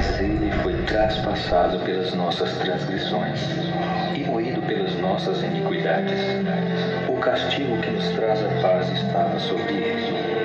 Mas ele foi traspassado pelas nossas transgressões e moído pelas nossas iniquidades. O castigo que nos traz a paz estava sobre ele